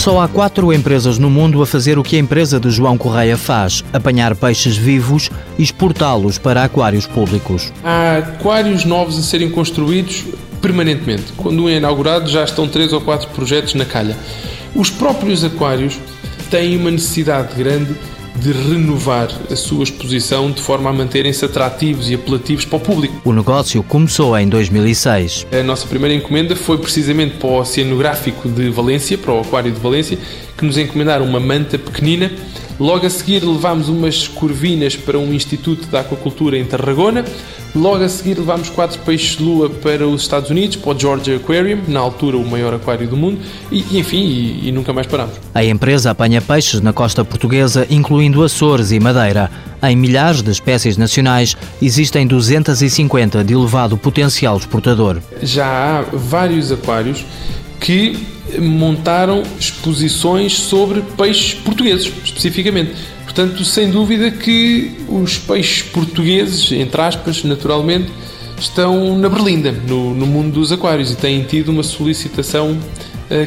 Só há quatro empresas no mundo a fazer o que a empresa de João Correia faz: apanhar peixes vivos e exportá-los para aquários públicos. Há aquários novos a serem construídos permanentemente. Quando um é inaugurado, já estão três ou quatro projetos na calha. Os próprios aquários têm uma necessidade grande de renovar a sua exposição de forma a manterem-se atrativos e apelativos para o público. O negócio começou em 2006. A nossa primeira encomenda foi precisamente para o Oceanográfico de Valência, para o Aquário de Valência, que nos encomendaram uma manta pequenina. Logo a seguir levámos umas corvinas para um Instituto de Aquacultura em Tarragona. Logo a seguir levámos quatro peixes-lua para os Estados Unidos, para o Georgia Aquarium, na altura o maior aquário do mundo, e, enfim, e, e nunca mais paramos. A empresa apanha peixes na costa portuguesa, incluindo Açores e Madeira. Em milhares de espécies nacionais, existem 250 de elevado potencial exportador. Já há vários aquários que montaram exposições sobre peixes portugueses, especificamente. Portanto, sem dúvida que os peixes portugueses, entre aspas, naturalmente, estão na berlinda, no, no mundo dos aquários, e têm tido uma solicitação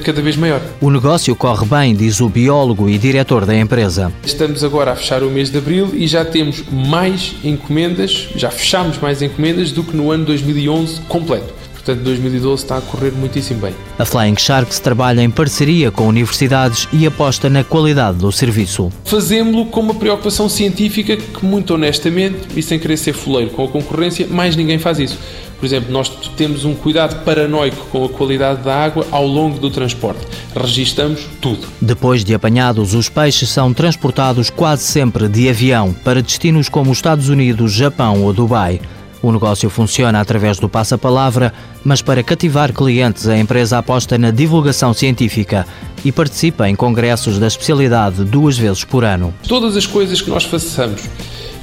cada vez maior. O negócio corre bem, diz o biólogo e diretor da empresa. Estamos agora a fechar o mês de abril e já temos mais encomendas, já fechamos mais encomendas do que no ano 2011 completo. Portanto, 2012 está a correr muitíssimo bem. A Flying Sharks trabalha em parceria com universidades e aposta na qualidade do serviço. Fazemos-lo com uma preocupação científica que, muito honestamente, e sem querer ser fuleiro com a concorrência, mais ninguém faz isso. Por exemplo, nós temos um cuidado paranoico com a qualidade da água ao longo do transporte. Registamos tudo. Depois de apanhados, os peixes são transportados quase sempre de avião para destinos como os Estados Unidos, Japão ou Dubai. O negócio funciona através do passa-palavra, mas para cativar clientes, a empresa aposta na divulgação científica e participa em congressos da especialidade duas vezes por ano. Todas as coisas que nós façamos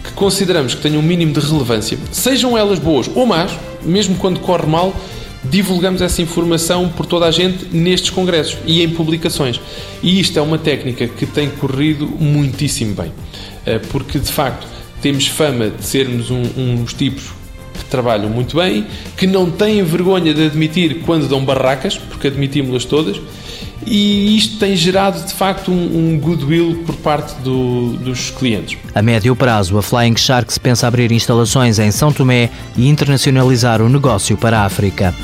que consideramos que tenham um mínimo de relevância, sejam elas boas ou más, mesmo quando corre mal, divulgamos essa informação por toda a gente nestes congressos e em publicações. E isto é uma técnica que tem corrido muitíssimo bem, eh, porque de facto temos fama de sermos um, uns tipos trabalham muito bem, que não têm vergonha de admitir quando dão barracas, porque admitimos-las todas, e isto tem gerado de facto um, um goodwill por parte do, dos clientes. A médio prazo, a Flying Sharks pensa abrir instalações em São Tomé e internacionalizar o negócio para a África.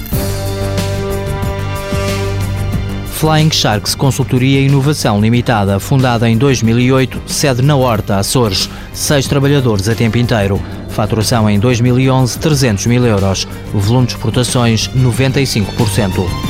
Flying Sharks Consultoria Inovação Limitada, fundada em 2008, sede na Horta, Açores, seis trabalhadores a tempo inteiro. Faturação em 2011, 300 mil euros. Volume de exportações, 95%.